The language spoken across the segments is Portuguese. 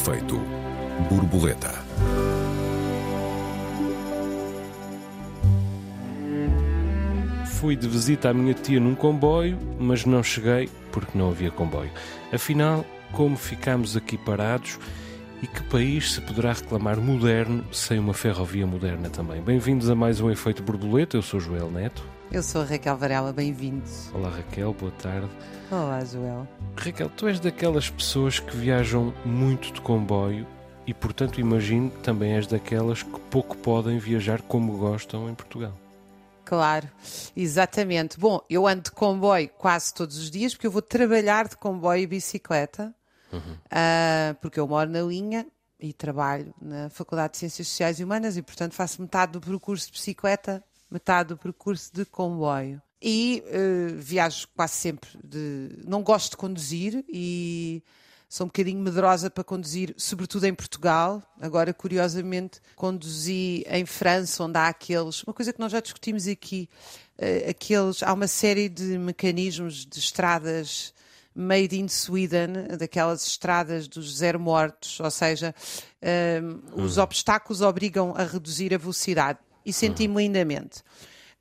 efeito borboleta. Fui de visita à minha tia num comboio, mas não cheguei porque não havia comboio. Afinal, como ficamos aqui parados e que país se poderá reclamar moderno sem uma ferrovia moderna também? Bem-vindos a mais um Efeito Borboleta. Eu sou Joel Neto. Eu sou a Raquel Varela, bem-vindos. Olá Raquel, boa tarde. Olá, Joel. Raquel, tu és daquelas pessoas que viajam muito de comboio e, portanto, imagino que também és daquelas que pouco podem viajar como gostam em Portugal. Claro, exatamente. Bom, eu ando de comboio quase todos os dias porque eu vou trabalhar de comboio e bicicleta, uhum. uh, porque eu moro na linha e trabalho na Faculdade de Ciências Sociais e Humanas e, portanto, faço metade do percurso de bicicleta, metade do percurso de comboio. E uh, viajo quase sempre de. Não gosto de conduzir e sou um bocadinho medrosa para conduzir, sobretudo em Portugal. Agora, curiosamente, conduzi em França, onde há aqueles. Uma coisa que nós já discutimos aqui, uh, aqueles. Há uma série de mecanismos de estradas made in Sweden, daquelas estradas dos zero mortos, ou seja, uh, os uhum. obstáculos obrigam a reduzir a velocidade. E senti-me uhum. lindamente.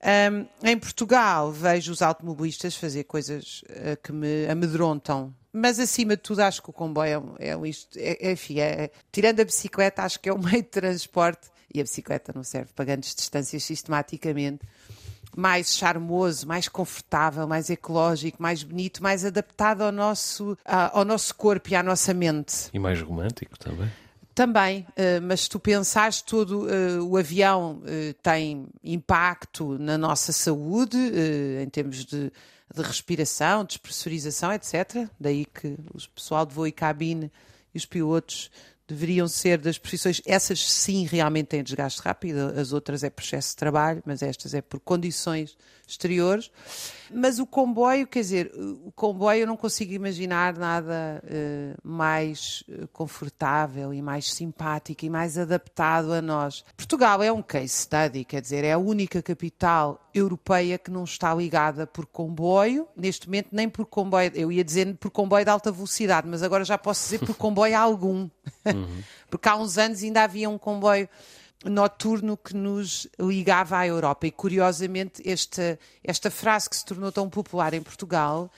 Um, em Portugal vejo os automobilistas fazer coisas uh, que me amedrontam mas acima de tudo acho que o comboio é, é isto, é, é, enfim, é, tirando a bicicleta, acho que é o meio de transporte, e a bicicleta não serve para grandes distâncias sistematicamente, mais charmoso, mais confortável, mais ecológico, mais bonito, mais adaptado ao nosso, ao nosso corpo e à nossa mente. E mais romântico também. Também, uh, mas se tu pensares todo uh, o avião uh, tem impacto na nossa saúde, em termos de de respiração, despressurização, etc. Daí que o pessoal de voo e cabine e os pilotos deveriam ser das profissões, essas sim realmente têm desgaste rápido, as outras é processo de trabalho, mas estas é por condições exteriores. Mas o comboio, quer dizer, o comboio eu não consigo imaginar nada uh, mais eh, confortável e mais simpático e mais adaptado a nós. Portugal é um case study, quer dizer, é a única capital europeia que não está ligada por comboio, neste momento nem por comboio, eu ia dizer por comboio de alta velocidade, mas agora já posso dizer por comboio algum. Uhum. Porque há uns anos ainda havia um comboio noturno que nos ligava à Europa. E curiosamente, esta, esta frase que se tornou tão popular em Portugal.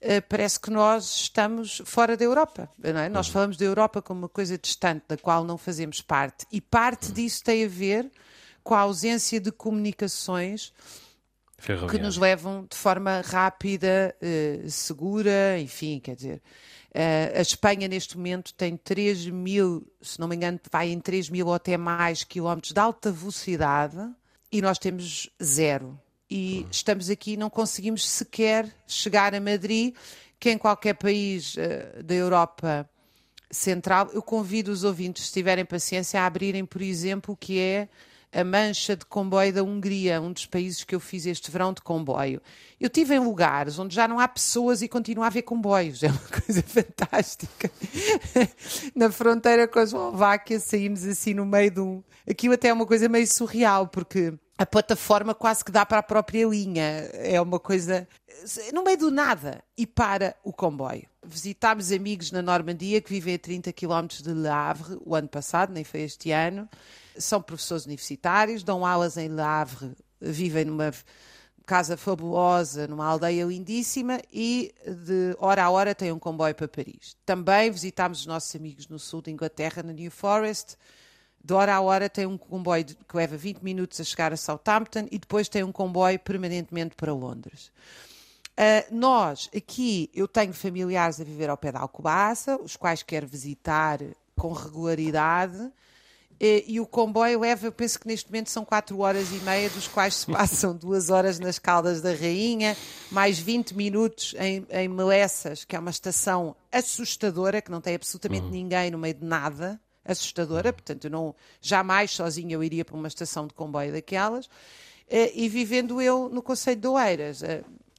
Uh, parece que nós estamos fora da Europa. É? Nós uhum. falamos da Europa como uma coisa distante, da qual não fazemos parte. E parte uhum. disso tem a ver com a ausência de comunicações que nos levam de forma rápida, uh, segura, enfim, quer dizer. Uh, a Espanha, neste momento, tem 3 mil, se não me engano, vai em 3 mil ou até mais quilómetros de alta velocidade e nós temos zero. E estamos aqui não conseguimos sequer chegar a Madrid, que em qualquer país uh, da Europa Central, eu convido os ouvintes, se tiverem paciência, a abrirem, por exemplo, o que é a mancha de comboio da Hungria, um dos países que eu fiz este verão de comboio. Eu tive em lugares onde já não há pessoas e continua a haver comboios. É uma coisa fantástica. Na fronteira com a Eslováquia saímos assim no meio de um. Aquilo até é uma coisa meio surreal, porque a plataforma quase que dá para a própria linha. É uma coisa no meio do nada e para o comboio. Visitámos amigos na Normandia que vivem a 30 km de Le Havre o ano passado, nem foi este ano são professores universitários, dão aulas em Le Havre, vivem numa casa fabulosa, numa aldeia lindíssima e de hora a hora têm um comboio para Paris. Também visitámos os nossos amigos no sul da Inglaterra, na New Forest. De hora a hora tem um comboio que leva 20 minutos a chegar a Southampton e depois tem um comboio permanentemente para Londres. Uh, nós, aqui, eu tenho familiares a viver ao pé da Alcobaça, os quais quero visitar com regularidade e, o comboio leva, eu penso que neste momento são 4 horas e meia, dos quais se passam 2 horas nas Caldas da Rainha, mais 20 minutos em, em Melessas, que é uma estação assustadora, que não tem absolutamente uhum. ninguém no meio de nada, assustadora, uhum. portanto eu não, jamais sozinha eu iria para uma estação de comboio daquelas, e vivendo eu no Conselho de Oeiras,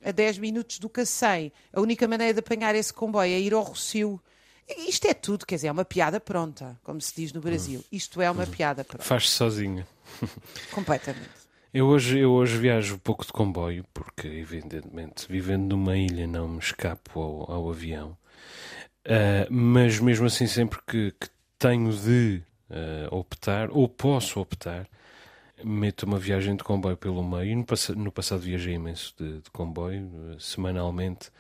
a 10 minutos do Cacém, a única maneira de apanhar esse comboio é ir ao Rocio, isto é tudo, quer dizer, é uma piada pronta, como se diz no Brasil. Isto é uma piada pronta. Faz-se sozinha. Completamente. Eu hoje, eu hoje viajo pouco de comboio, porque, evidentemente, vivendo numa ilha, não me escapo ao, ao avião. Uh, mas mesmo assim, sempre que, que, tenho de uh, optar, ou posso optar, meto uma viagem de comboio pelo meio. No, pass no passado viajei imenso de, de comboio, uh, semanalmente,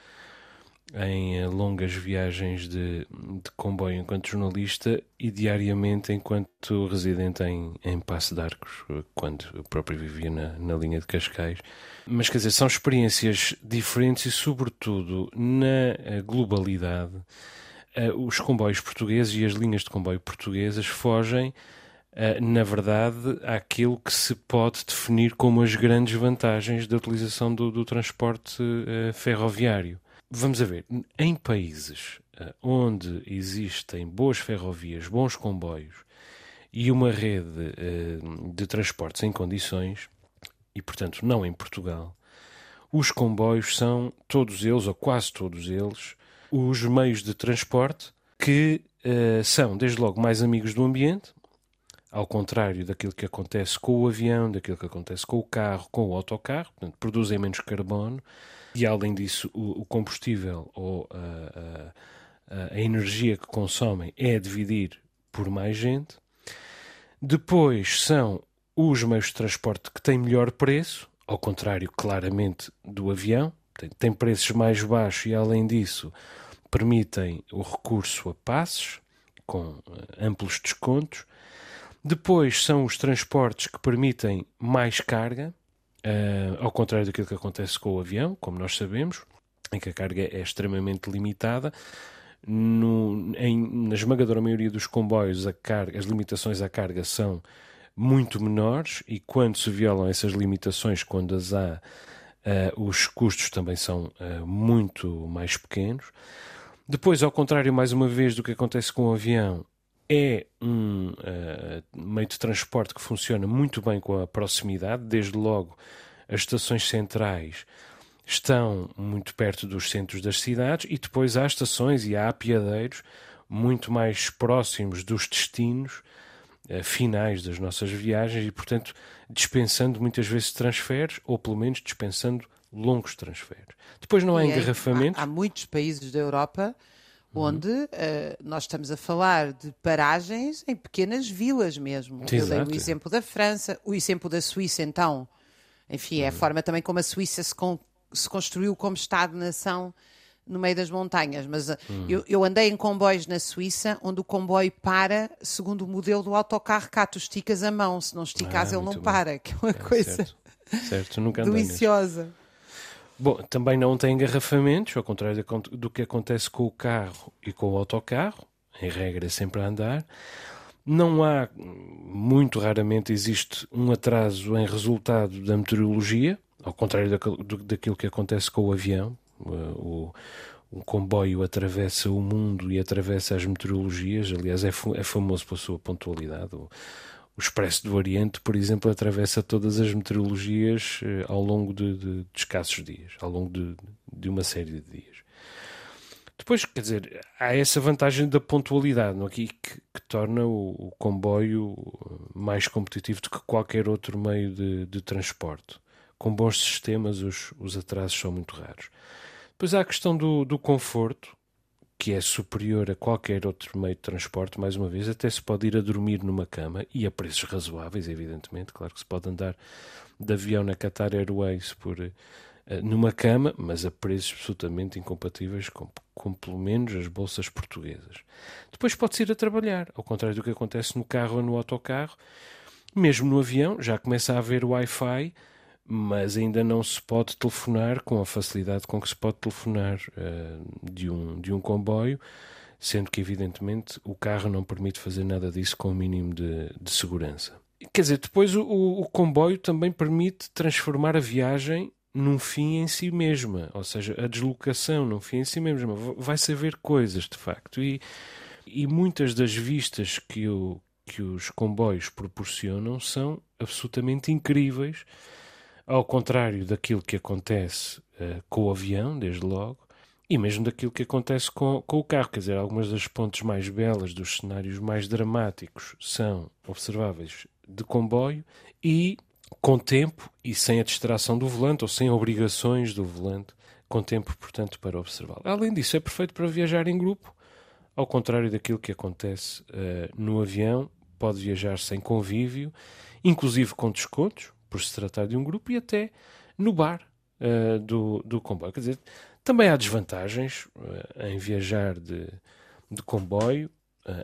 em uh, longas viagens de, de, comboio enquanto jornalista e diariamente enquanto residente em, em Passo de Arcos, quando eu próprio vivia na, na linha de Cascais. Mas quer dizer, são experiências diferentes e, sobretudo, na globalidade uh, os comboios portugueses e as linhas de comboio portuguesas fogem, na verdade, àquilo que se pode definir como as grandes vantagens da utilização do, do transporte ferroviário. Vamos a ver, em países onde existem boas ferrovias, bons comboios e uma rede de transportes em condições, e portanto não em Portugal, os comboios são todos eles, ou quase todos eles, os meios de transporte que uh, são, desde logo, mais amigos do ambiente, ao contrário daquilo que acontece com o avião, daquilo que acontece com o carro, com o autocarro, portanto, produzem menos carbono e, além disso, o, o combustível ou a, a, energia que consomem é a dividir por mais gente. Depois são os meios de transporte que têm melhor preço, ao contrário, claramente, do avião, tem preços mais baixos e, além disso, permitem o recurso a passes, com eh, amplos descontos. Depois são os transportes que permitem mais carga, uh, ao contrário daquilo que acontece com o avião, como nós sabemos, em que a carga é extremamente limitada. No, em, na esmagadora maioria dos comboios, carga, as limitações à carga são muito menores e quando se violam essas limitações, quando as há, uh, os custos também são uh, muito mais pequenos. Depois, ao contrário, mais uma vez, do que acontece com o avião, é um uh, meio de transporte que funciona muito bem com a proximidade, desde logo as estações centrais estão muito perto dos centros das cidades e depois há estações e há apiadeiros muito mais próximos dos destinos uh, finais das nossas viagens e, portanto, dispensando muitas vezes transferes ou pelo menos dispensando longos transferes. Depois não há engarrafamento. Há, há, muitos países da Europa onde uh, nós estamos a falar de paragens em pequenas vilas mesmo. Exato. Eu dei o exemplo da França, o exemplo da Suíça, então. Enfim, é a uhum. forma também como a Suíça se, con se construiu como Estado-nação no meio das montanhas. Mas uh, eu, eu, andei em comboios na Suíça, onde o comboio para segundo o modelo do autocarro cá. Tu esticas a mão, se não esticas ah, ele não bom. para, que é uma é, coisa certo. certo. Nunca deliciosa. Bom, também não tem engarrafamentos, ao contrário do que acontece com o carro e com o autocarro, em regra é sempre a andar. Não há, muito raramente existe um atraso em resultado da meteorologia, ao contrário daquilo que acontece com o avião. O, o comboio atravessa o mundo e atravessa as meteorologias, aliás, é, é famoso pela sua pontualidade. O, o Expresso do Oriente, por exemplo, atravessa todas as meteorologias eh, ao longo de, de, de escassos dias, ao longo de, de, uma série de dias. Depois, quer dizer, há essa vantagem da pontualidade não? Aqui que, que torna o, o, comboio mais competitivo do que qualquer outro meio de, de transporte. Com bons sistemas, os, os atrasos são muito raros. Depois há a questão do, do conforto, que é superior a qualquer outro meio de transporte, mais uma vez, até se pode ir a dormir numa cama e a preços razoáveis, evidentemente. Claro que se pode andar de avião na Qatar Airways por, uh, numa cama, mas a preços absolutamente incompatíveis com, com pelo menos as bolsas portuguesas. Depois pode-se ir a trabalhar, ao contrário do que acontece no carro ou no autocarro. Mesmo no avião, já começa a haver Wi-Fi mas ainda não se pode telefonar com a facilidade com que se pode telefonar uh, de, um, de um comboio, sendo que, evidentemente, o carro não permite fazer nada disso com o mínimo de, de segurança. Quer dizer, depois o, o, comboio também permite transformar a viagem num fim em si mesma, ou seja, a deslocação num fim em si mesma. Vai-se ver coisas, de facto, e, e muitas das vistas que, o, que os comboios proporcionam são absolutamente incríveis ao contrário daquilo que acontece uh, com o avião, desde logo, e mesmo daquilo que acontece com, com o carro. Quer dizer, algumas das pontes mais belas, dos cenários mais dramáticos, são observáveis de comboio e com tempo e sem a distração do volante ou sem obrigações do volante, com tempo, portanto, para observá-lo. Além disso, é perfeito para viajar em grupo, ao contrário daquilo que acontece uh, no avião, pode viajar sem convívio, inclusive com descontos, por se tratar de um grupo, e até no bar uh, do, do comboio. Quer dizer, também há desvantagens uh, em viajar de, de comboio.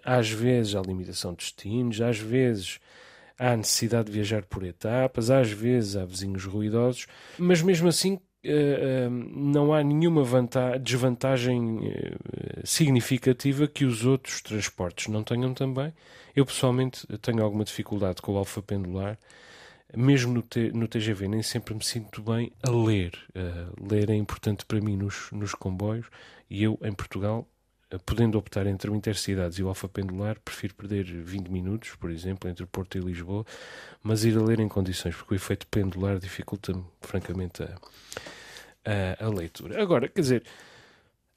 às vezes há limitação de destinos, às vezes há necessidade de viajar por etapas, às vezes há vizinhos ruidosos, mas mesmo assim Uh, uh, não há nenhuma desvantagem uh, significativa que os outros transportes não tenham também. Eu pessoalmente tenho alguma dificuldade com o alfa pendular, mesmo no, no TGV, nem sempre me sinto bem a ler. ler é importante para mim nos, nos comboios e eu, em Portugal, podendo optar entre o Intercidades e o Alfa Pendular, prefiro perder 20 minutos, por exemplo, entre Porto e Lisboa, mas ir a ler em condições, porque o efeito pendular dificulta-me, francamente, a, a, a, leitura. Agora, quer dizer,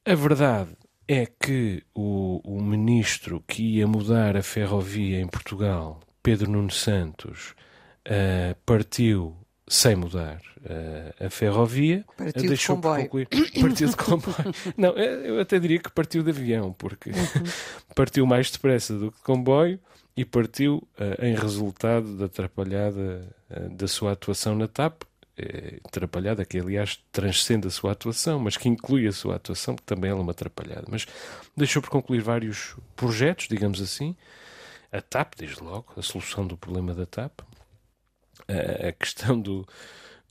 a verdade é que o, o ministro que ia mudar a ferrovia em Portugal, Pedro Nuno Santos, uh, partiu sem mudar uh, a ferrovia. Partiu deixou de comboio. Concluir, partiu de comboio. Não, eu até diria que partiu de avião, porque uhum. partiu mais depressa do que de comboio e partiu uh, em resultado da atrapalhada uh, da sua atuação na TAP, atrapalhada que aliás transcende a sua atuação, mas que inclui a sua atuação, que também é uma atrapalhada. Mas deixou por concluir vários projetos, digamos assim. A TAP, desde logo, a solução do problema da TAP, a questão do,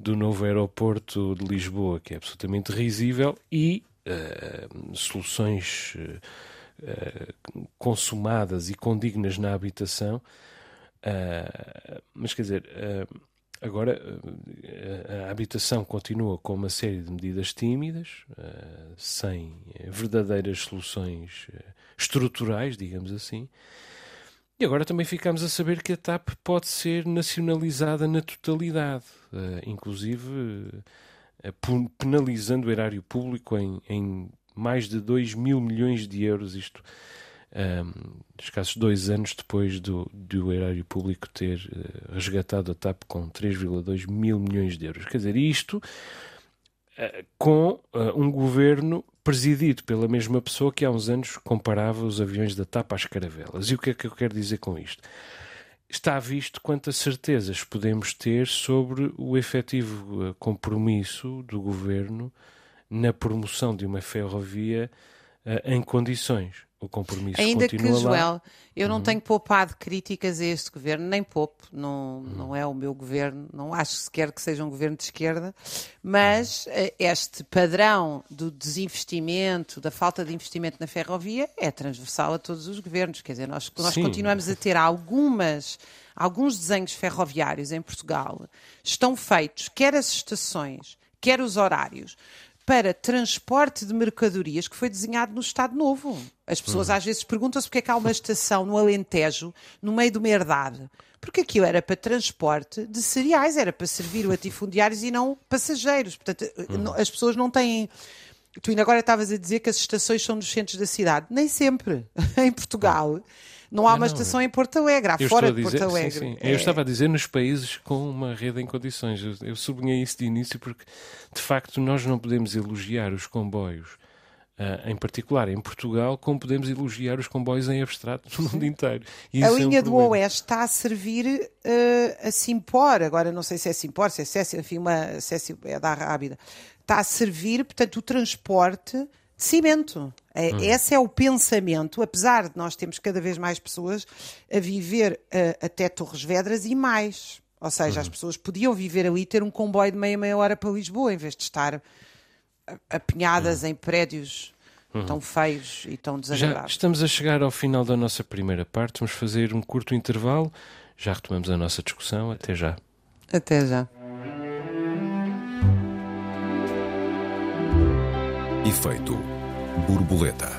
do novo aeroporto de Lisboa, que é absolutamente risível, e uh, soluções uh, consumadas e condignas na habitação. Uh, mas quer dizer, agora a habitação continua com uma série de medidas tímidas, sem verdadeiras soluções estruturais, digamos assim. E agora também ficamos a saber que a TAP pode ser nacionalizada na totalidade, uh, inclusive uh, penalizando o erário público em, em, mais de 2 mil milhões de euros, isto um, ehm, escassos dois anos depois do, do erário público ter uh, resgatado a TAP com 3,2 mil milhões de euros. Quer dizer, isto com um governo presidido pela mesma pessoa que há uns anos comparava os aviões da TAP às caravelas. E o que é que eu quero dizer com isto? Está visto quantas certezas podemos ter sobre o efetivo eh, compromisso do governo na promoção de uma ferrovia uh, em condições o compromisso Ainda que, lá. Joel, eu não uhum. tenho poupado críticas a este governo, nem poupo, não, uhum. não é o meu governo, não acho sequer que seja um governo de esquerda, mas uhum. este padrão do desinvestimento, da falta de investimento na ferrovia, é transversal a todos os governos. Quer dizer, nós, nós continuamos a ter algumas alguns desenhos ferroviários em Portugal estão feitos, quer as estações, quer os horários, para transporte de mercadorias que foi desenhado no Estado Novo. As pessoas uhum. às vezes perguntam-se porque é que há uma estação no Alentejo, no meio de uma herdade. Porque aquilo era para transporte de cereais, era para servir latifundiários e não passageiros. Portanto, uhum. as pessoas não têm. Tu ainda agora estavas a dizer que as estações são nos centros da cidade. Nem sempre. em Portugal. Uhum não há uma não, estação em Porto Alegre, há fora de Porto Alegre. Sim, sim. É... Eu estava a dizer nos países com uma rede em condições. Eu, eu sublinhei isso de início porque, de facto, nós não podemos elogiar os comboios Uh, em particular em Portugal, como podemos elogiar os comboios em abstrato no mundo inteiro. A linha é um do Oeste está a servir uh, a Simpor, agora não sei se é Simpor, se é Cécia, enfim, uma, Cécia é da Rábida, está a servir, portanto, o transporte cimento. É, hum. Esse é o pensamento, apesar de nós termos cada vez mais pessoas a viver uh, até Torres Vedras e mais. Ou seja, as hum. pessoas podiam viver ali e ter um comboio de meia meia hora para Lisboa, em vez de estar apinhadas hum. em prédios uhum. tão feios e tão desagradáveis. Já estamos a chegar ao final da nossa primeira parte. Vamos fazer um curto intervalo. Já retomamos a nossa discussão. Até já. Até já. Efeito borboleta.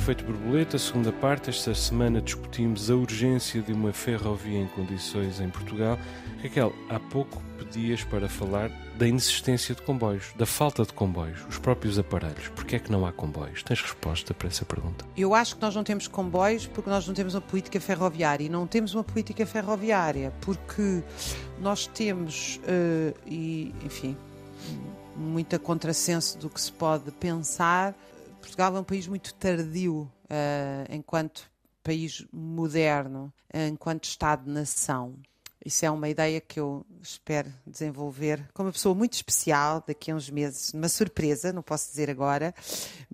Efeito borboleta, segunda parte. Esta semana discutimos a urgência de uma ferrovia em condições em Portugal. Raquel, há pouco pedias para falar da inexistência de comboios, da falta de comboios, os próprios aparelhos. Porquê é que não há comboios? Tens resposta para essa pergunta? Eu acho que nós não temos comboios porque nós não temos uma política ferroviária. E não temos uma política ferroviária porque nós temos, uh, e, enfim, muito a contrassenso do que se pode pensar. Portugal é um país muito tardio uh, enquanto país moderno, enquanto Estado-nação. Isso é uma ideia que eu espero desenvolver com uma pessoa muito especial daqui a uns meses, uma surpresa, não posso dizer agora,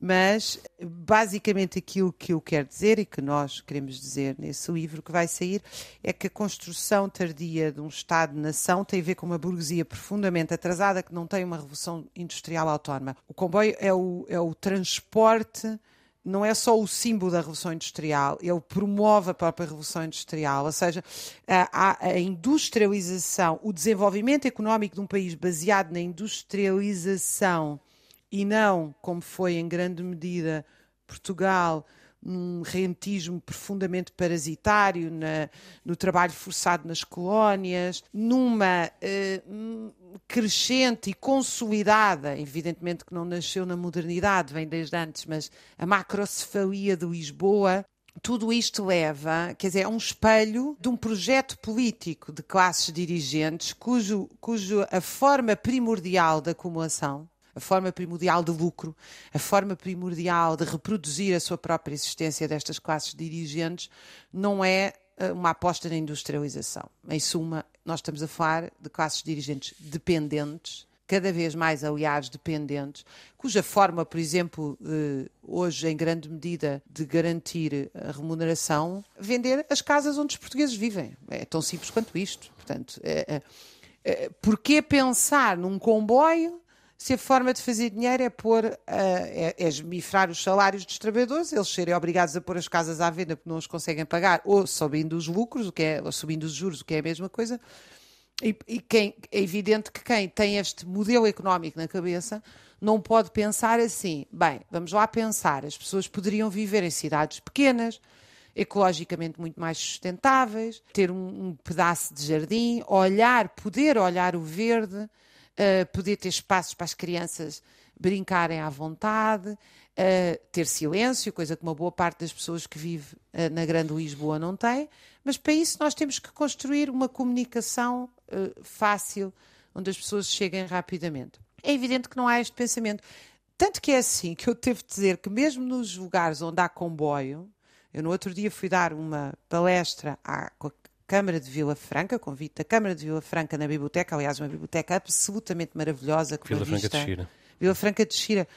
mas basicamente aquilo que eu quero dizer e que nós queremos dizer nesse livro que vai sair é que a construção tardia de um Estado-nação tem a ver com uma burguesia profundamente atrasada que não tem uma revolução industrial autónoma. O comboio é o, é o transporte não é só o símbolo da Revolução Industrial, ele promove a própria Revolução Industrial, ou seja, a, a, industrialização, o desenvolvimento económico de um país baseado na industrialização e não, como foi em grande medida Portugal, num rentismo profundamente parasitário, na, no trabalho forçado nas colónias, numa uh, crescente e consolidada, evidentemente que não nasceu na modernidade, vem desde antes, mas a macrocefalia de Lisboa, tudo isto leva, quer dizer, é um espelho de um projeto político de classes dirigentes cujo, cujo a forma primordial da acumulação a forma primordial de lucro, a forma primordial de reproduzir a sua própria existência destas classes dirigentes, não é eh, uma aposta na industrialização. Em suma, nós estamos a falar de classes dirigentes dependentes, cada vez mais, aliás, dependentes, cuja forma, por exemplo, hoje, em grande medida, de garantir a remuneração, vender as casas onde os portugueses vivem. É tão simples quanto isto. Portanto, é, é, é, porquê pensar num comboio se a forma de fazer dinheiro é pôr, uh, é, é esmifrar os salários dos trabalhadores, eles serem obrigados a pôr as casas à venda porque não os conseguem pagar, ou subindo os lucros, o que é, ou subindo os juros, o que é a mesma coisa. E, e quem, é evidente que quem tem este modelo económico na cabeça não pode pensar assim. Bem, vamos lá pensar, as pessoas poderiam viver em cidades pequenas, ecologicamente muito mais sustentáveis, ter um, um pedaço de jardim, olhar, poder olhar o verde uh, poder ter espaços para as crianças brincarem à vontade, uh, ter silêncio, coisa que uma boa parte das pessoas que vive uh, na Grande Lisboa não tem, mas para isso nós temos que construir uma comunicação fácil, onde as pessoas cheguem rapidamente. É evidente que não há este pensamento. Tanto que é assim que eu devo dizer que mesmo nos lugares onde há comboio, eu no outro dia fui dar uma palestra à, Câmara de Vila Franca, convite da Câmara de Vila Franca na biblioteca, aliás, uma biblioteca absolutamente maravilhosa. Com Vila Franca vista, de Xira. Vila Franca de Xira,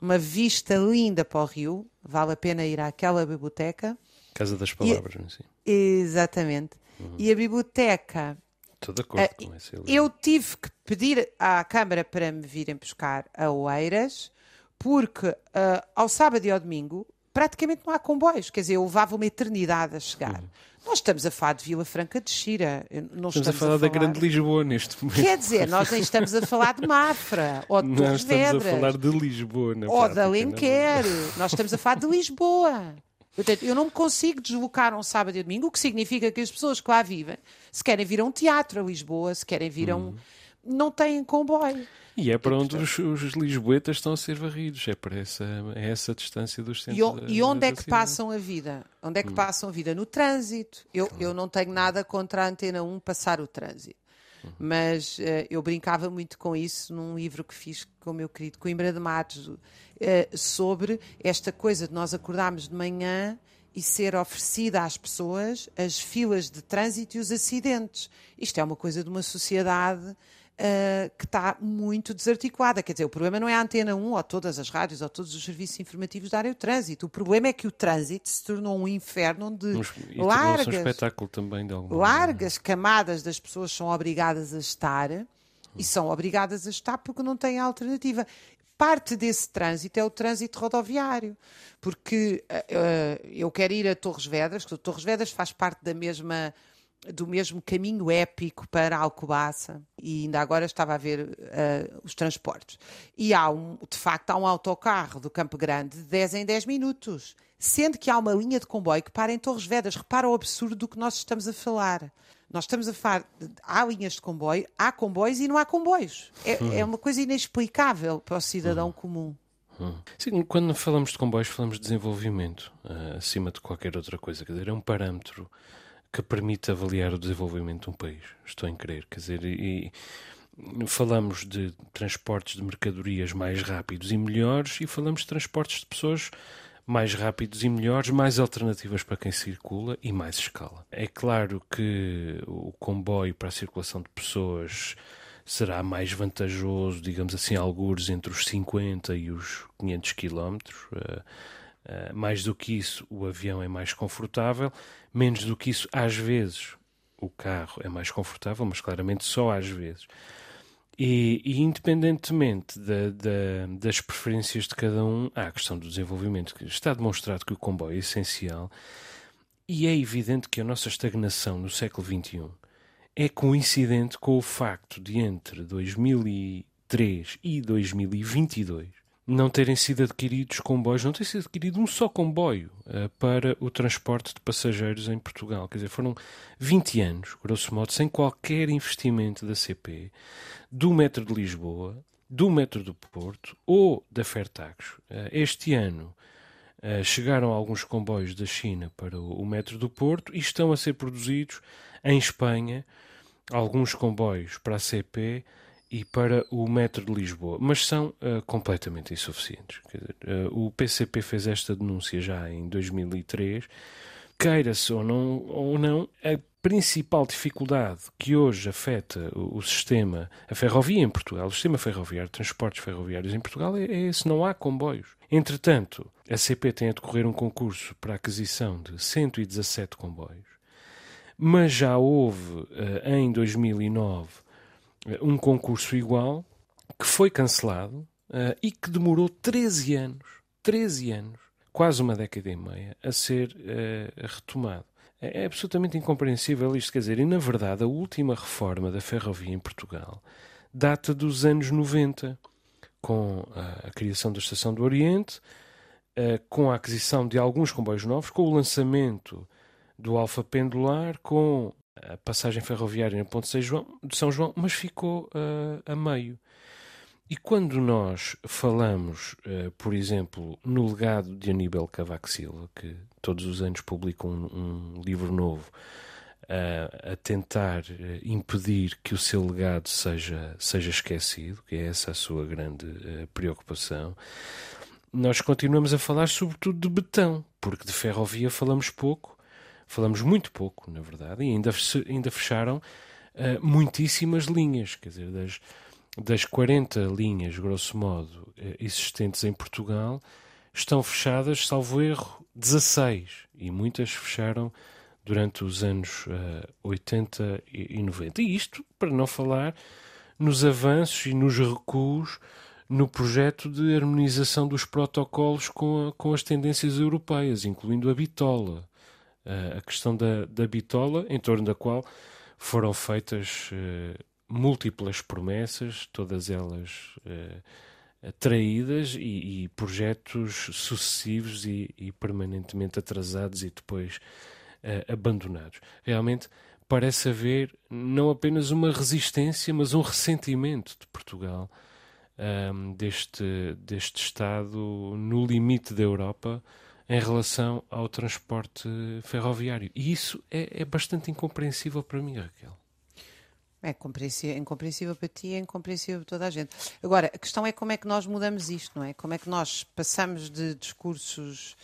uma vista linda para o rio, vale a pena ir àquela biblioteca. Casa das Palavras, e, não é? Exatamente. Uhum. E a biblioteca. Estou de acordo uh, com isso. Eu tive que pedir à Câmara para me virem buscar a Oeiras, porque uh, ao sábado e ao domingo praticamente não há comboios, quer dizer, eu levava uma eternidade a chegar. Uhum. Nós estamos a falar de Vila Franca de Xira. Não estamos, estamos a, falar a falar da Grande Lisboa neste momento. Quer dizer, nós nem estamos a falar de Mafra ou de Torres. Nós estamos a falar de Lisboa. Na ou de Alenquer. Nós estamos a falar de Lisboa. Portanto, eu não me consigo deslocar um sábado e domingo, o que significa que as pessoas que lá vivem, se querem vir a um teatro a Lisboa, se querem vir a um. Uhum. Não têm comboio. E é para onde os, os, lisboetas estão a ser varridos, é para essa, é essa distância dos centros. E, e onde é que passam a vida? Onde é que hum. passam a vida? No trânsito. Eu, eu não tenho nada contra a Antena 1 passar o trânsito. Uhum. Mas uh, eu brincava muito com isso num livro que fiz com o meu querido Coimbra de Matos, uh, sobre esta coisa de nós acordarmos de manhã e ser oferecida às pessoas as filas de trânsito e os acidentes. Isto é uma coisa de uma sociedade uh, que está muito desarticulada. Quer dizer, o problema não é a Antena 1 ou todas as rádios ou todos os serviços informativos da área do trânsito. O problema é que o trânsito se tornou um inferno onde e largas, um espetáculo também de alguma largas camadas das pessoas são obrigadas a estar e são obrigadas a estar porque não têm alternativa parte desse trânsito é o trânsito rodoviário, porque uh, eu quero ir a Torres Vedras, que Torres Vedras faz parte da mesma do mesmo caminho épico para Alcobaça e ainda agora estava a ver uh, os transportes. E há um, de facto, há um autocarro do Campo Grande de 10 em 10 minutos, sendo que há uma linha de comboio que para em Torres Vedras. Repara o absurdo do que nós estamos a falar. Nós estamos a falar, há linhas de comboio, há comboios e não há comboios. É, hum. é uma coisa inexplicável para o cidadão hum. comum. Hum. Sim, quando falamos de comboios, falamos de desenvolvimento, uh, acima de qualquer outra coisa. Quer dizer, é um parâmetro que permite avaliar o desenvolvimento de um país. Estou em crer. Quer dizer, e, falamos de transportes de mercadorias mais rápidos e melhores e falamos de transportes de pessoas mais rápidos e melhores, mais alternativas para quem circula e mais escala. É claro que o comboio para a circulação de pessoas será mais vantajoso, digamos assim, algures entre os 50 e os 500 quilómetros. Uh, mais do que isso, o avião é mais confortável. Menos do que isso, às vezes, o carro é mais confortável, mas claramente só às vezes. E, e independentemente da, da, das preferências de cada um, há a questão do desenvolvimento. Está demonstrado que o comboio é essencial e é evidente que a nossa estagnação no século XXI é coincidente com o facto de entre 2003 e 2022 não terem sido adquiridos comboios, não ter sido adquirido um só comboio uh, para o transporte de passageiros em Portugal. Quer dizer, foram 20 anos, grosso modo, sem qualquer investimento da CP, do metro de Lisboa, do metro do Porto ou da Fertagos. Uh, este ano uh, chegaram alguns comboios da China para o, o metro do Porto e estão a ser produzidos em Espanha alguns comboios para a CP e para o metro de Lisboa, mas são uh, completamente insuficientes. Dizer, uh, o PCP fez esta denúncia já em 2003. Queira-se ou não, ou não, a principal dificuldade que hoje afeta o, o, sistema, a ferrovia em Portugal, o sistema ferroviário, transportes ferroviários em Portugal, é, é esse, não há comboios. Entretanto, a CP tem a decorrer um concurso para a aquisição de 117 comboios, mas já houve, uh, em 2009, um concurso igual que foi cancelado uh, e que demorou 13 anos, 13 anos, quase uma década e meia, a ser uh, retomado. É, é absolutamente incompreensível isto, quer dizer, e na verdade a última reforma da ferrovia em Portugal data dos anos 90, com a, a criação da Estação do Oriente, com a aquisição de alguns comboios novos, com o lançamento do Alfa Pendular, com a passagem ferroviária na Ponte de São João, mas ficou uh, a meio. E quando nós falamos, uh, por exemplo, no legado de Aníbal Cavaco Silva, que todos os anos publica um, um livro novo uh, a tentar impedir que o seu legado seja, seja esquecido, que é essa a sua grande preocupação, nós continuamos a falar sobretudo de betão, porque de ferrovia falamos pouco falamos muito pouco, na verdade, e ainda, ainda fecharam uh, muitíssimas linhas, quer dizer, das, das 40 linhas, grosso modo, uh, existentes em Portugal, estão fechadas, salvo erro, 16, e muitas fecharam durante os anos uh, 80 e, e 90. E isto para não falar nos avanços e nos recuos no projeto de harmonização dos protocolos com, a, com as tendências europeias, incluindo a bitola a questão da, da bitola, em torno da qual foram feitas uh, múltiplas promessas, todas elas uh, traídas e, e, projetos sucessivos e, e, permanentemente atrasados e depois uh, abandonados. Realmente parece haver não apenas uma resistência, mas um ressentimento de Portugal um, deste, deste Estado no limite da Europa em relação ao transporte ferroviário. E isso é, é bastante incompreensível para mim, Raquel. É incompreensível para ti, é incompreensível para toda a gente. Agora, a questão é como é que nós mudamos isto, não é? Como é que nós passamos de discursos,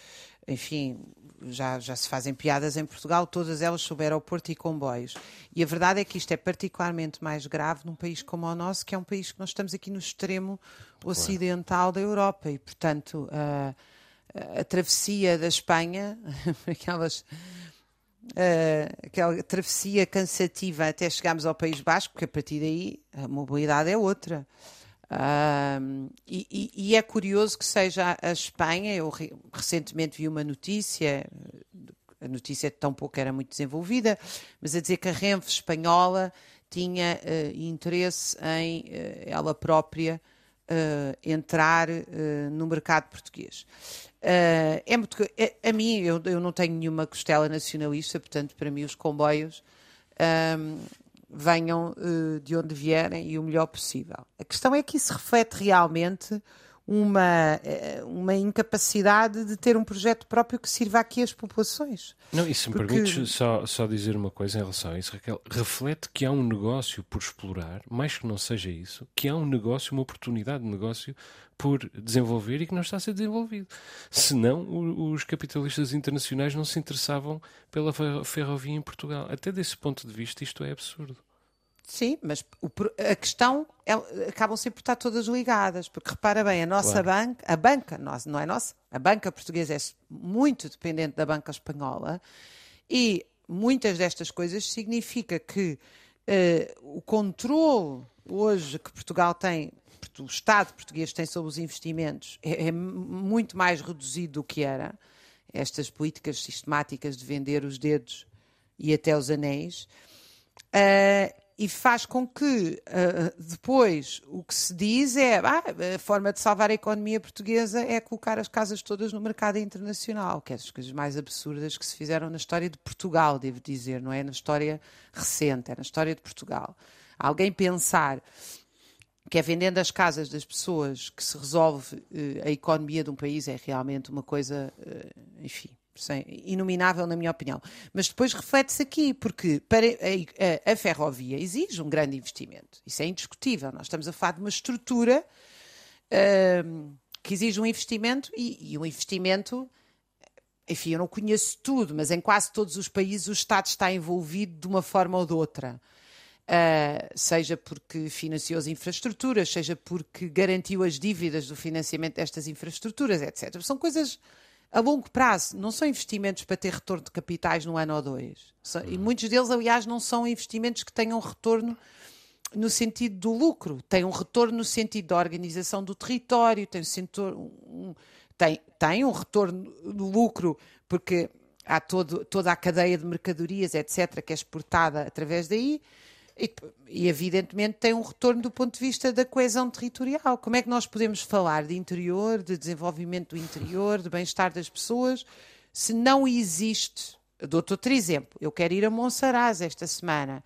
enfim, já, já se fazem piadas em Portugal, todas elas sobre aeroporto e comboios. E a verdade é que isto é particularmente mais grave num país como o nosso, que é um país que nós estamos aqui no extremo ocidental da Europa e, portanto. Uh, a travessia da Espanha, aquelas, uh, aquela travessia cansativa até chegarmos ao País Basco, porque a partir daí a mobilidade é outra. Uh, e, e, é curioso que seja a Espanha. Eu re, recentemente vi uma notícia, a notícia tão pouco era muito desenvolvida, mas a dizer que a Renfe espanhola tinha uh, interesse em uh, ela própria entrar no mercado português. Uh, é muito, é, a mim, eu, eu não tenho nenhuma costela nacionalista, portanto, para mim, os comboios um, venham uh, de onde vierem e o melhor possível. A questão é que isso reflete realmente uma, eh, uma incapacidade de ter um projeto próprio que sirva aqui às populações. Não, e se me Porque... permites só, só dizer uma coisa em relação a isso, Raquel, reflete que há um negócio por explorar, mais que não seja isso, que há um negócio, uma oportunidade de negócio por desenvolver e que não está a ser desenvolvido. Senão, os capitalistas internacionais não se interessavam pela ferrovia em Portugal. Até desse ponto de vista, isto é absurdo. Sim, mas o, a questão é, acabam sempre por estar todas ligadas, porque repara bem, a nossa claro. banca, a banca, nossa, não é nossa, a banca portuguesa é muito dependente da banca espanhola e muitas destas coisas significa que uh, o controle hoje que Portugal tem, o Estado português tem sobre os investimentos é, é muito mais reduzido do que era. Estas políticas sistemáticas de vender os dedos e até os anéis. Uh, e faz com que uh, depois o que se diz é ah, a forma de salvar a economia portuguesa é colocar as casas todas no mercado internacional, que é das coisas mais absurdas que se fizeram na história de Portugal, devo dizer, não é na história recente, é na história de Portugal. Alguém pensar que é vendendo as casas das pessoas que se resolve uh, a economia de um país é realmente uma coisa, uh, enfim, sem, inominável, na minha opinião. Mas depois reflete-se aqui, porque para a, a, a, ferrovia exige um grande investimento. Isso é indiscutível. Nós estamos a falar de uma estrutura uh, que exige um investimento e, e um investimento. Enfim, eu não conheço tudo, mas em quase todos os países o Estado está envolvido de uma forma ou de outra. Uh, seja porque financiou as infraestruturas, seja porque garantiu as dívidas do financiamento destas infraestruturas, etc. São coisas a longo prazo, não são investimentos para ter retorno de capitais no ano ou dois. E uhum. muitos deles, aliás, não são investimentos que tenham retorno no sentido do lucro, tem um retorno no sentido da organização do território, tem um, tem, tem um retorno do lucro, porque há todo, toda a cadeia de mercadorias, etc., que é exportada através daí, e, e, evidentemente tem um retorno do ponto de vista da coesão territorial. Como é que nós podemos falar de interior, de desenvolvimento do interior, de bem-estar das pessoas, se não existe. Dou-te outro exemplo. Eu quero ir a Monsaraz esta semana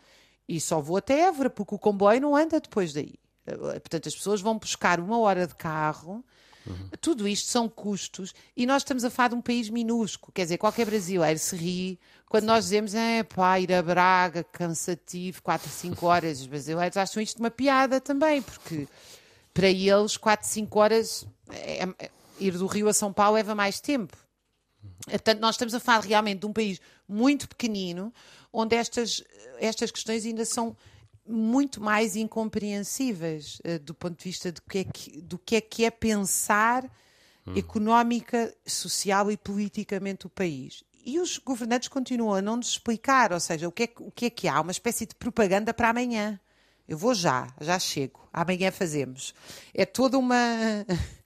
e só vou até Évora, porque o comboio não anda depois daí. Portanto, as pessoas vão buscar uma hora de carro Uhum. Tudo isto são custos e nós estamos a falar de um país minúsculo. Quer dizer, qualquer brasileiro se ri quando nós dizemos é pá, ir a Braga, cansativo, 4, 5 horas. Os brasileiros acham isto uma piada também, porque para eles 4, 5 horas é, é, ir do Rio a São Paulo leva mais tempo. Portanto, nós estamos a falar realmente de um país muito pequenino, onde estas, estas questões ainda são muito mais incompreensíveis uh, do ponto de vista do que é que, do que, é, que é pensar hum. económica, social e politicamente o país. E os governantes continuam a não nos explicar, ou seja, o que, é, o que é que há? Uma espécie de propaganda para amanhã. Eu vou já, já chego, amanhã fazemos. É toda uma.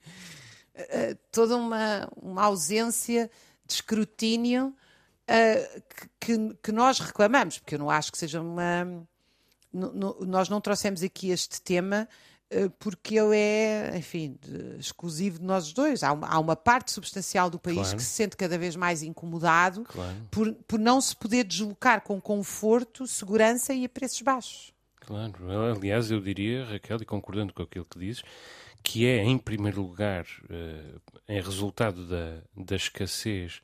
Eh, toda uma, uma ausência de escrutínio uh, que, que, que nós reclamamos, porque eu não acho que seja uma nós não trouxemos aqui este tema uh, porque ele é, enfim, de, exclusivo de nós dois. Há uma, há uma, parte substancial do país claro. que se sente cada vez mais incomodado claro. por, por não se poder deslocar com conforto, segurança e a preços baixos. Claro, aliás, eu diria, Raquel, e concordando com aquilo que dizes, que é, em primeiro lugar, uh, em resultado da, da escassez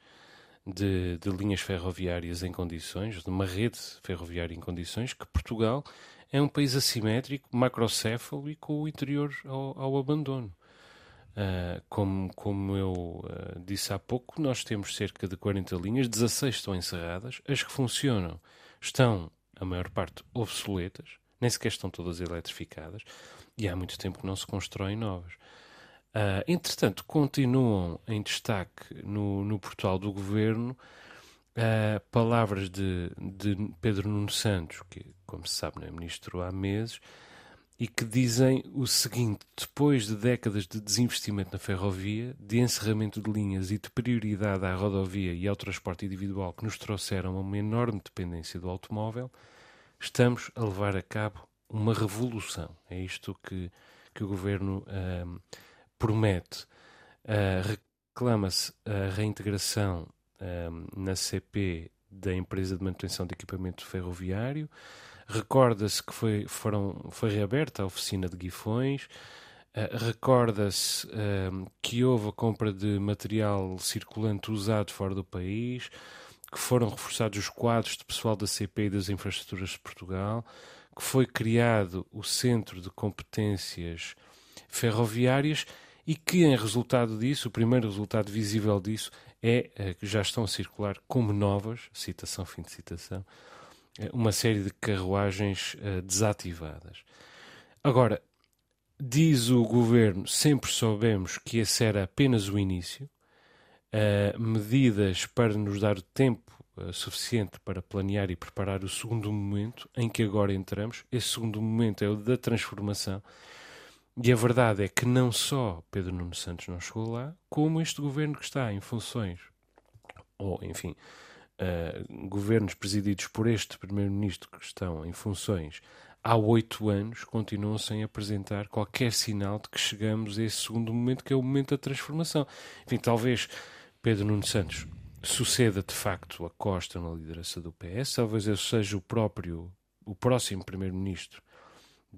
de, de, linhas ferroviárias em condições, de uma rede ferroviária em condições, que Portugal é um país assimétrico, macrocéfalo e com o interior ao, ao abandono. Uh, como, como eu uh, disse há pouco, nós temos cerca de 40 linhas, 16 estão encerradas, as que funcionam estão, a maior parte, obsoletas, nem sequer estão todas eletrificadas, e há muito tempo que não se constroem novas. Uh, entretanto, continuam em destaque no, no portal do governo uh, palavras de, de, Pedro Nuno Santos, que, como se sabe, não é ministro há meses, e que dizem o seguinte: depois de décadas de desinvestimento na ferrovia, de encerramento de linhas e de prioridade à rodovia e ao transporte individual que nos trouxeram a uma enorme dependência do automóvel, estamos a levar a cabo uma revolução. É isto que, que o governo. Uh, promete, uh, reclama-se a reintegração um, na CP da empresa de manutenção de equipamento ferroviário, recorda-se que foi, foram, foi reaberta a oficina de Guifões, Uh, Recorda-se que houve a compra de material circulante usado fora do país, que foram reforçados os quadros de pessoal da CP e das infraestruturas de Portugal, que foi criado o Centro de Competências Ferroviárias e que, em resultado disso, o primeiro resultado visível disso é uh, que já estão a circular como novas, citação, fim de citação, uma série de carruagens desativadas. Agora, diz o governo, sempre soubemos que esse era apenas o início, medidas para nos dar tempo uh, suficiente para planear e preparar o segundo momento em que agora entramos. Esse segundo momento é o da transformação. E a verdade é que não só Pedro Nuno Santos não chegou lá, como este governo que está em funções, ou enfim, uh, governos presididos por este primeiro-ministro que estão em funções há oito anos continuam sem apresentar qualquer sinal de que chegamos a esse segundo momento, que é o momento da transformação. Enfim, talvez Pedro Nuno Santos suceda de facto a Costa na liderança do PS, talvez ele seja o próprio, o próximo primeiro-ministro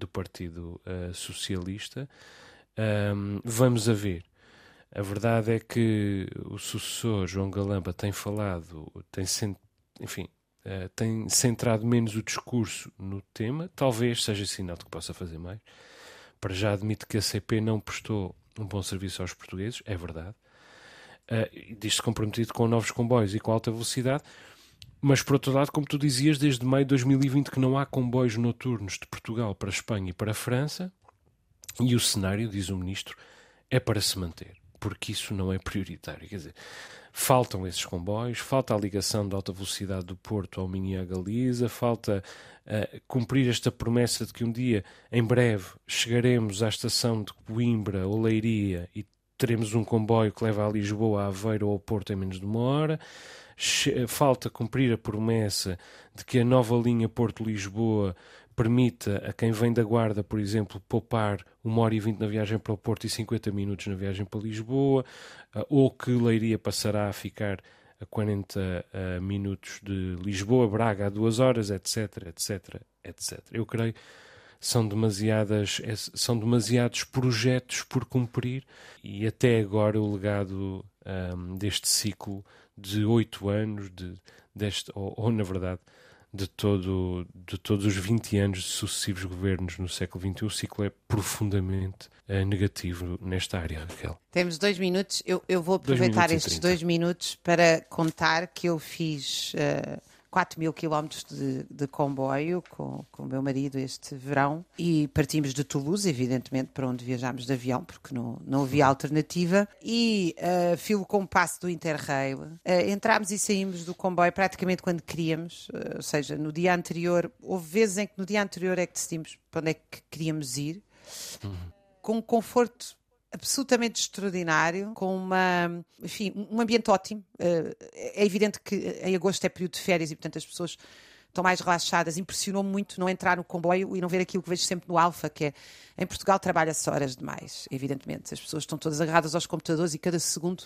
do Partido uh, Socialista. Um, vamos a ver. A verdade é que o sucessor João Galamba tem falado, tem enfim, uh, tem centrado menos o discurso no tema, talvez seja sinal de que possa fazer mais. Para já admite que a CP não prestou um bom serviço aos portugueses, é verdade. Uh, Diz-se comprometido com novos comboios e com alta velocidade, mas por outro lado, como tu dizias, desde maio de 2020 que não há comboios noturnos de Portugal para a Espanha e para a França, e o cenário, diz o ministro, é para se manter, porque isso não é prioritário. Quer dizer, faltam esses comboios, falta a ligação de alta velocidade do Porto ao Minho e à Galiza, falta uh, cumprir esta promessa de que um dia, em breve, chegaremos à estação de Coimbra ou Leiria e teremos um comboio que leva a Lisboa, a Aveiro ou ao Porto em menos de uma hora. Falta cumprir a promessa de que a nova linha Porto-Lisboa permita a quem vem da Guarda, por exemplo, poupar uma hora e vinte na viagem para o Porto e 50 minutos na viagem para Lisboa, ah, ou que Leiria passará a ficar a 40 ah, minutos de Lisboa, Braga a duas horas, etc, etc, etc. Eu creio são demasiadas são demasiados projetos por cumprir e até agora o legado um, deste ciclo de oito anos de, deste, ou, ou na verdade de, todo, de todos os 20 anos de sucessivos governos no século XXI, o ciclo é profundamente uh, negativo nesta área, Raquel. Temos dois minutos. Eu, eu vou aproveitar dois estes dois minutos para contar que eu fiz. Uh 4 mil quilómetros de, de, comboio com, com o meu marido este verão e partimos de Toulouse, evidentemente, para onde viajámos de avião, porque não, não havia alternativa. E uh, filo com o passo do Interrail, uh, entramos e saímos do comboio praticamente quando queríamos, uh, ou seja, no dia anterior, houve vezes em que no dia anterior é que decidimos para onde é que queríamos ir. Uhum. Com um conforto absolutamente extraordinário, com uma, enfim, um ambiente ótimo. Eh, é evidente que em agosto é período de férias e, portanto, as pessoas estão mais relaxadas. Impressionou muito não entrar no comboio e não ver aquilo que vejo sempre no Alfa, que é em Portugal trabalha-se horas demais, evidentemente. As pessoas estão todas agarradas aos computadores e cada segundo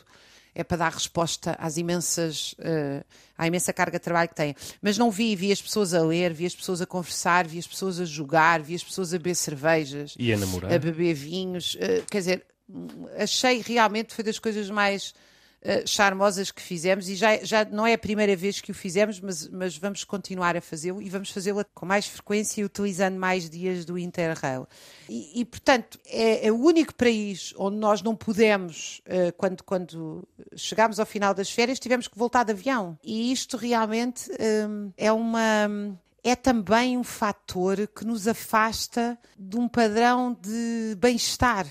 é para dar resposta às imensas, uh, à imensa carga de trabalho que têm. Mas não vi, vi as pessoas a ler, vi as pessoas a conversar, vi as pessoas a jogar, vi as pessoas a beber cervejas, e a namorar, a beber vinhos. Uh, quer dizer, achei realmente foi das coisas mais uh, charmosas que fizemos e já, já não é a primeira vez que o fizemos, mas, mas vamos continuar a fazê-lo e vamos fazê-lo com mais frequência e utilizando mais dias do Interrail. E, e portanto, é, é, o único país onde nós não pudemos, uh, quando, quando chegámos ao final das férias, tivemos que voltar de avião. E isto realmente um, é uma é também um fator que nos afasta de um padrão de bem-estar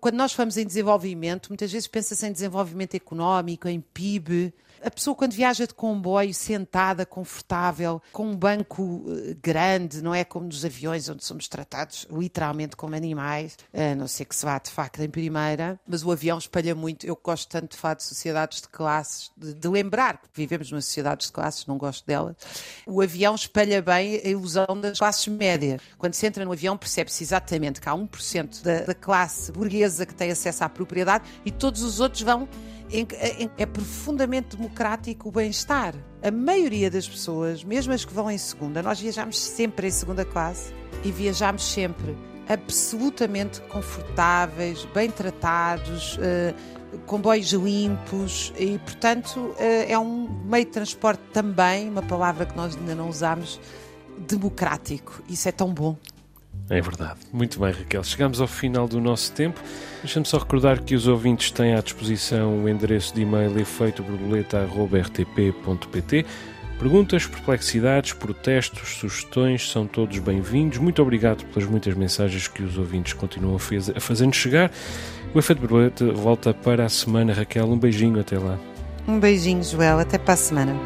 quando nós falamos em desenvolvimento, muitas vezes pensa-se em desenvolvimento económico, em PIB, a pessoa, quando viaja de comboio, sentada, confortável, com um banco eh, grande, não é como nos aviões, onde somos tratados literalmente como animais, a não ser que se vá de facto em primeira, mas o avião espalha muito. Eu gosto tanto de falar de sociedades de classes, de, de lembrar que vivemos numa sociedade de classes, não gosto delas. O avião espalha bem a ilusão das classes médias. Quando se entra no avião, percebe-se exatamente que há 1% da, da classe burguesa que tem acesso à propriedade e todos os outros vão é profundamente democrático o bem-estar. A maioria das pessoas, mesmo as que vão em segunda, nós viajamos sempre em segunda classe e viajamos sempre absolutamente confortáveis, bem tratados, uh, comboios limpos e, portanto, é um meio de transporte também, uma palavra que nós ainda não usamos, democrático. Isso é tão bom. É verdade. Muito bem, Raquel. Chegamos ao final do nosso tempo. Deixa-me só recordar que os ouvintes têm à disposição o endereço de e-mail efeitoborboleta.rtp.pt. Perguntas, perplexidades, protestos, sugestões são todos bem-vindos. Muito obrigado pelas muitas mensagens que os ouvintes continuam a fazer-nos chegar. O Efeito Borboleta volta para a semana. Raquel, um beijinho. Até lá. Um beijinho, Joel. Até para a semana.